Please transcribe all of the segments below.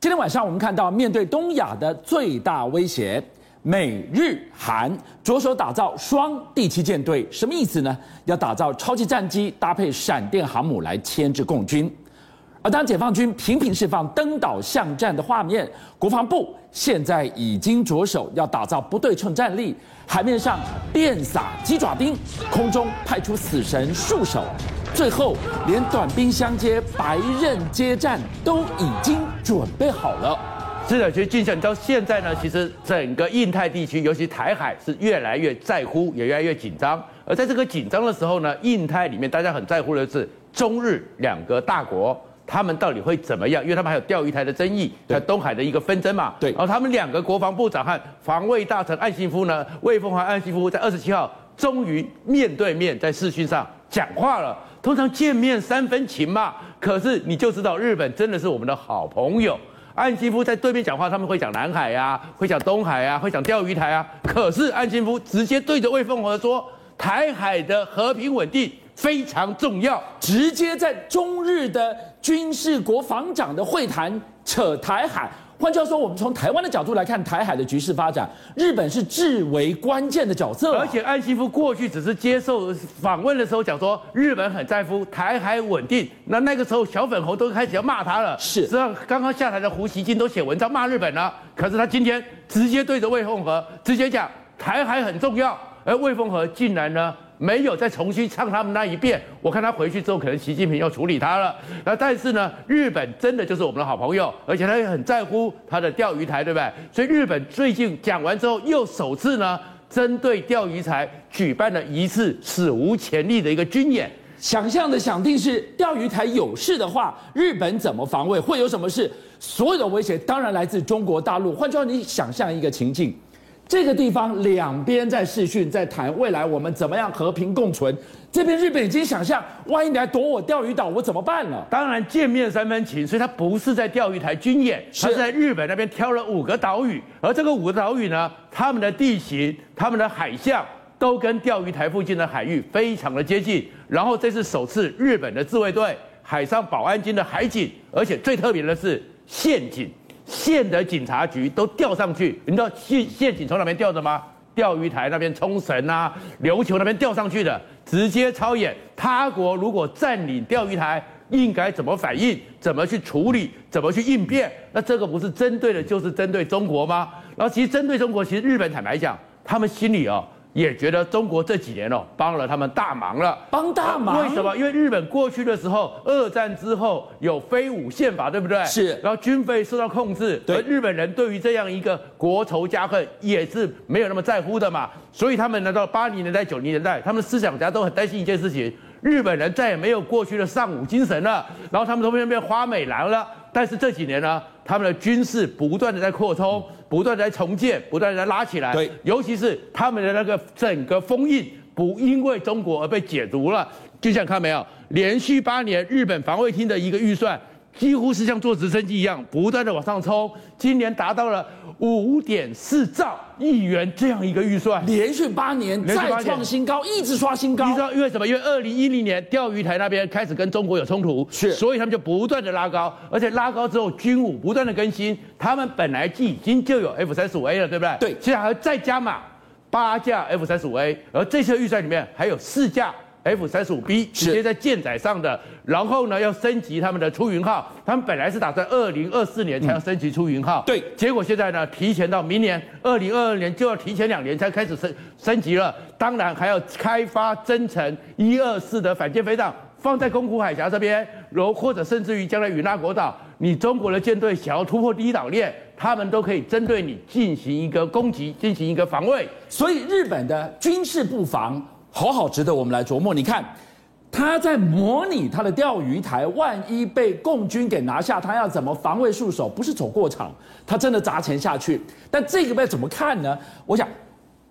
今天晚上我们看到，面对东亚的最大威胁，美日韩着手打造双第七舰队，什么意思呢？要打造超级战机，搭配闪电航母来牵制共军。而当解放军频频释放登岛巷战的画面，国防部现在已经着手要打造不对称战力，海面上电撒鸡爪兵，空中派出死神束手，最后连短兵相接、白刃接战都已经准备好了。是的，其实俊相，你知道现在呢，其实整个印太地区，尤其台海是越来越在乎，也越来越紧张。而在这个紧张的时候呢，印太里面大家很在乎的是中日两个大国。他们到底会怎么样？因为他们还有钓鱼台的争议，在东海的一个纷争嘛。对。然后他们两个国防部长和防卫大臣岸信夫呢，魏凤和岸信夫在二十七号终于面对面在视讯上讲话了。通常见面三分情嘛，可是你就知道日本真的是我们的好朋友。岸信夫在对面讲话，他们会讲南海啊，会讲东海啊，会讲钓鱼台啊。可是岸信夫直接对着魏凤和说，台海的和平稳定非常重要，直接在中日的军事国防长的会谈扯台海。换句话说，我们从台湾的角度来看台海的局势发展，日本是至为关键的角色。而且岸信夫过去只是接受访问的时候讲说，日本很在乎台海稳定。那那个时候小粉红都开始要骂他了。是，实际上刚刚下台的胡锡进都写文章骂日本了。可是他今天直接对着魏凤和直接讲台海很重要，而魏凤和竟然呢？没有再重新唱他们那一遍，我看他回去之后，可能习近平要处理他了。那但是呢，日本真的就是我们的好朋友，而且他也很在乎他的钓鱼台，对不对？所以日本最近讲完之后，又首次呢，针对钓鱼台举办了一次史无前例的一个军演。想象的想定是钓鱼台有事的话，日本怎么防卫？会有什么事？所有的威胁当然来自中国大陆。换句话，你想象一个情境。这个地方两边在试训，在谈未来我们怎么样和平共存。这边日本已经想象，万一你来夺我钓鱼岛，我怎么办了？当然见面三分情，所以他不是在钓鱼台军演，他是在日本那边挑了五个岛屿，而这个五个岛屿呢，他们的地形、他们的海象都跟钓鱼台附近的海域非常的接近。然后这是首次日本的自卫队海上保安军的海警，而且最特别的是县警。县的警察局都调上去，你知道县县警从哪边调的吗？钓鱼台那边、冲绳啊、琉球那边调上去的，直接操演他国如果占领钓鱼台，应该怎么反应、怎么去处理、怎么去应变？那这个不是针对的，就是针对中国吗？然后其实针对中国，其实日本坦白讲，他们心里哦。也觉得中国这几年哦帮了他们大忙了，帮大忙。为什么？因为日本过去的时候，二战之后有非武宪法，对不对？是。然后军费受到控制，对。而日本人对于这样一个国仇家恨也是没有那么在乎的嘛。所以他们来到八零年代、九零年代，他们思想家都很担心一件事情：日本人再也没有过去的尚武精神了，然后他们都变变花美男了。但是这几年呢，他们的军事不断的在扩充，不断的在重建，不断的在拉起来。对，尤其是他们的那个整个封印，不因为中国而被解读了。就像看没有，连续八年日本防卫厅的一个预算，几乎是像坐直升机一样，不断的往上冲，今年达到了。五点四兆亿元这样一个预算，连续八年再创新高，一直刷新高。你知道因为什么？因为二零一零年钓鱼台那边开始跟中国有冲突，是，所以他们就不断的拉高，而且拉高之后军武不断的更新。他们本来就已经就有 F 三十五 A 了，对不对？对，现在还要再加码八架 F 三十五 A，而这次预算里面还有四架。F 三十五 B 直接在舰载上的，然后呢要升级他们的出云号，他们本来是打算二零二四年才要升级出云号，对，结果现在呢提前到明年二零二二年就要提前两年才开始升升级了，当然还要开发增程一二四的反舰飞弹放在宫古海峡这边，然后或者甚至于将来与那国岛，你中国的舰队想要突破第一岛链，他们都可以针对你进行一个攻击，进行一个防卫，所以日本的军事布防。好好值得我们来琢磨。你看，他在模拟他的钓鱼台，万一被共军给拿下，他要怎么防卫戍守？不是走过场，他真的砸钱下去。但这个要怎么看呢？我想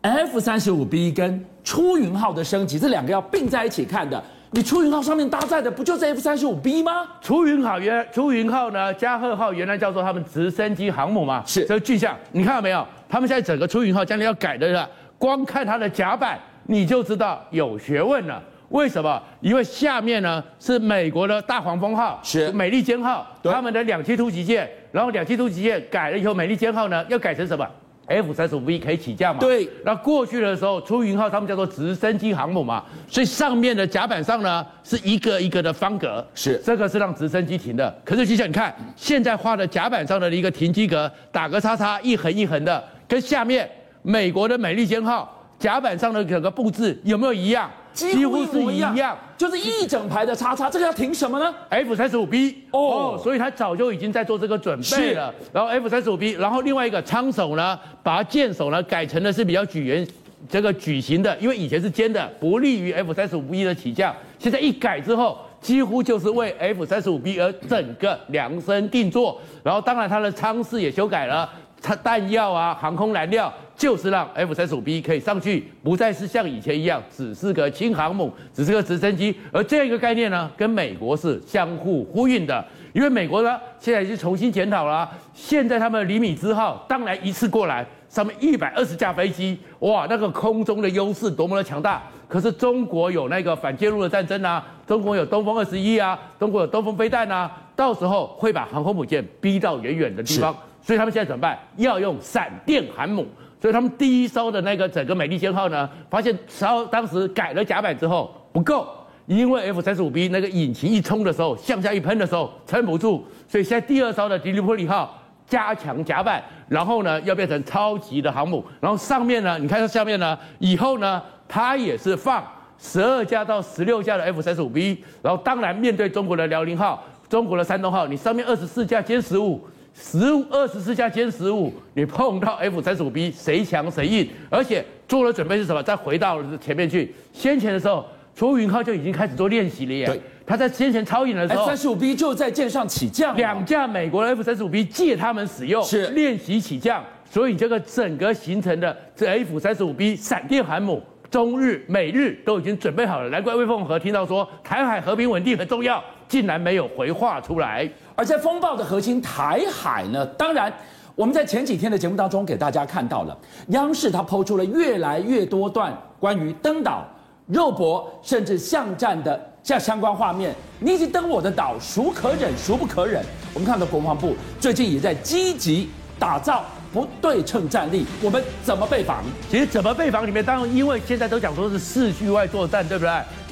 ，F 三十五 B 跟出云号的升级，这两个要并在一起看的。你出云号上面搭载的不就是 F 三十五 B 吗？出云号原出云号呢，加贺号原来叫做他们直升机航母嘛。是，这个巨象，你看到没有？他们现在整个出云号将来要改的了，光看它的甲板。你就知道有学问了。为什么？因为下面呢是美国的大黄蜂号，是美利坚号，他们的两栖突击舰然后两栖突击舰改了以后，美利坚号呢要改成什么？F 三十五 V 可以起降嘛？对。那过去的时候，出云号他们叫做直升机航母嘛，所以上面的甲板上呢是一个一个的方格，是这个是让直升机停的。可是就像你看，现在画的甲板上的一个停机格，打个叉叉，一横一横的，跟下面美国的美利坚号甲板上的整个布置有没有一样？几乎是一样，就是一整排的叉叉，这个要停什么呢？F 三十五 B 哦，所以他早就已经在做这个准备了。然后 F 三十五 B，然后另外一个枪手呢，把它舰首呢改成的是比较矩圆，这个矩形的，因为以前是尖的，不利于 F 三十五 B 的起降。现在一改之后，几乎就是为 F 三十五 B 而整个量身定做。然后当然它的舱室也修改了，它弹药啊，航空燃料。就是让 F 三十五 B 可以上去，不再是像以前一样，只是个轻航母，只是个直升机。而这样一个概念呢，跟美国是相互呼应的。因为美国呢，现在已经重新检讨了。现在他们厘米兹号当然一次过来，上面一百二十架飞机，哇，那个空中的优势多么的强大。可是中国有那个反介入的战争啊，中国有东风二十一啊，中国有东风飞弹啊，到时候会把航空母舰逼到远远的地方。所以他们现在怎么办？要用闪电航母。所以他们第一艘的那个整个美利坚号呢，发现稍当时改了甲板之后不够，因为 F 三十五 B 那个引擎一冲的时候，向下一喷的时候撑不住，所以现在第二艘的迪利波利号加强甲板，然后呢要变成超级的航母，然后上面呢，你看它下面呢，以后呢它也是放十二架到十六架的 F 三十五 B，然后当然面对中国的辽宁号、中国的山东号，你上面二十四架歼十五。十五二十四架歼十五，你碰到 F 三十五 B，谁强谁硬？而且做了准备是什么？再回到前面去，先前的时候，邱云浩就已经开始做练习了耶。对，他在先前超演的时候，F 三十五 B 就在舰上起降，两架美国的 F 三十五 B 借他们使用，是练习起降。所以这个整个形成的这 F 三十五 B 闪电航母，中日美日都已经准备好了。难怪魏凤和听到说台海和平稳定很重要，竟然没有回话出来。而在风暴的核心台海呢，当然我们在前几天的节目当中给大家看到了，央视它抛出了越来越多段关于登岛、肉搏甚至巷战的这相关画面。你已经登我的岛，孰可忍，孰不可忍？我们看到国防部最近也在积极打造不对称战力，我们怎么备防？其实怎么备防里面，当然因为现在都讲说是视距外作战，对不对？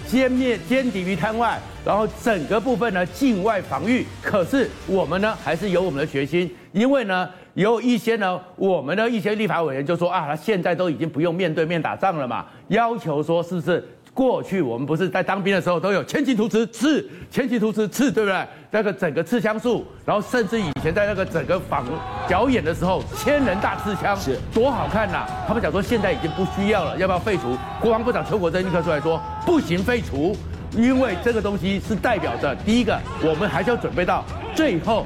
歼灭歼敌于滩外，然后整个部分呢境外防御。可是我们呢还是有我们的决心，因为呢有一些呢我们的一些立法委员就说啊，他现在都已经不用面对面打仗了嘛，要求说是不是？过去我们不是在当兵的时候都有前进图纸刺，前进图纸刺，对不对？那个整个刺枪术，然后甚至以前在那个整个仿表演的时候，千人大刺枪是多好看呐、啊！他们讲说现在已经不需要了，要不要废除？国防部长邱国正立刻出来说不行废除，因为这个东西是代表着第一个，我们还是要准备到最后。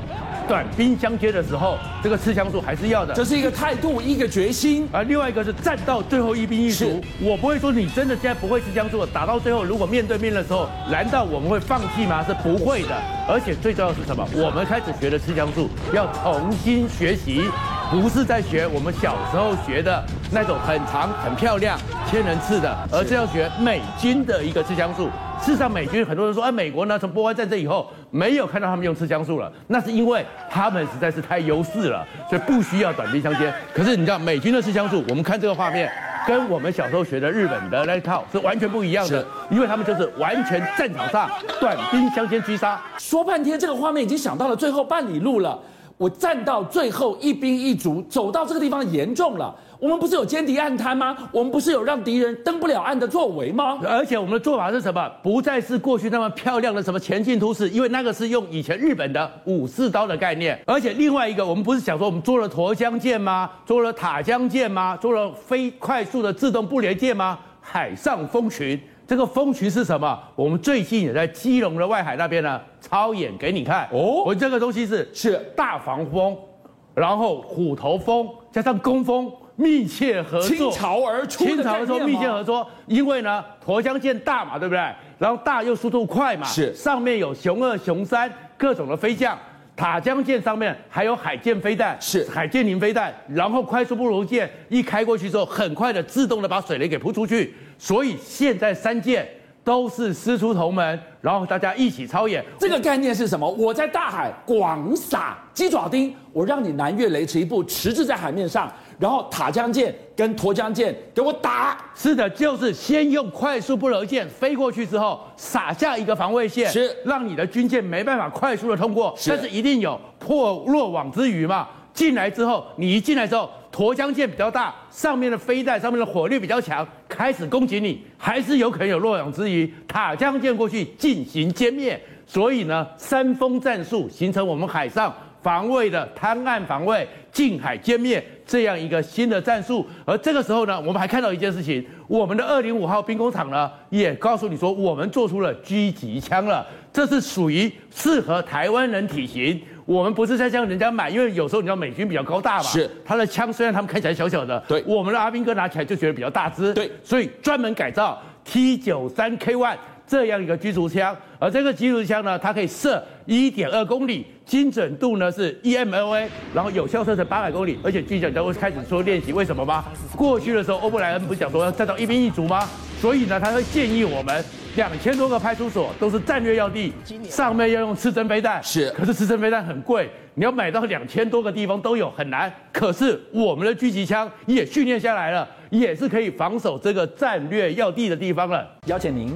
短兵相接的时候，这个吃香素还是要的，这是一个态度，一个决心。而另外一个是战到最后一兵一卒。我不会说你真的现在不会刺枪术，打到最后如果面对面的时候，难道我们会放弃吗？是不会的。而且最重要是什么？我们开始学的吃香素要重新学习，不是在学我们小时候学的那种很长、很漂亮、千人次的，而是要学美军的一个刺枪术。事实上，美军很多人说，哎，美国呢，从波湾战争以后没有看到他们用刺枪术了，那是因为他们实在是太优势了，所以不需要短兵相接。可是你知道，美军的刺枪术，我们看这个画面，跟我们小时候学的日本的那一套是完全不一样的，因为他们就是完全战场上短兵相接狙杀。说半天，这个画面已经想到了最后半里路了，我站到最后一兵一卒，走到这个地方严重了。我们不是有歼敌暗滩吗？我们不是有让敌人登不了岸的作为吗？而且我们的做法是什么？不再是过去那么漂亮的什么前进突式，因为那个是用以前日本的武士刀的概念。而且另外一个，我们不是想说我们做了沱江舰吗？做了塔江舰吗？做了非快速的自动布雷舰吗？海上蜂群，这个蜂群是什么？我们最近也在基隆的外海那边呢，操演给你看。哦，我这个东西是是大防风，然后虎头蜂加上工蜂。密切合作，倾巢而出。倾巢而出，密切合作。因为呢，沱江舰大嘛，对不对？然后大又速度快嘛，是。上面有熊二、熊三各种的飞将，塔江舰上面还有海舰飞弹，是海剑零飞弹。然后快速布罗舰一开过去之后，很快的自动的把水雷给扑出去。所以现在三舰都是师出同门，然后大家一起操演。这个概念是什么？我在大海广撒鸡爪钉，我让你南越雷池一步迟滞在海面上，然后塔江舰跟沱江舰给我打。是的，就是先用快速不流舰飞过去之后，撒下一个防卫线，是让你的军舰没办法快速的通过，是但是一定有破落网之鱼嘛。进来之后，你一进来之后，沱江舰比较大，上面的飞弹上面的火力比较强，开始攻击你，还是有可能有落网之鱼。塔江舰过去进行歼灭，所以呢，三峰战术形成我们海上防卫的滩岸防卫、近海歼灭这样一个新的战术。而这个时候呢，我们还看到一件事情，我们的二零五号兵工厂呢，也告诉你说，我们做出了狙击枪了，这是属于适合台湾人体型。我们不是在向人家买，因为有时候你知道美军比较高大嘛，是他的枪虽然他们看起来小小的，对，我们的阿兵哥拿起来就觉得比较大只，对，所以专门改造 T 九三 K one 这样一个狙逐枪，而这个驱逐枪呢，它可以射一点二公里，精准度呢是 EMLA，然后有效射程八百公里，而且据讲都会开始说练习，为什么吗？过去的时候欧布莱恩不是讲说要站到一兵一卒吗？所以呢，他会建议我们。两千多个派出所都是战略要地，上面要用刺针飞弹，是，可是刺针飞弹很贵，你要买到两千多个地方都有很难。可是我们的狙击枪也训练下来了，也是可以防守这个战略要地的地方了。邀请您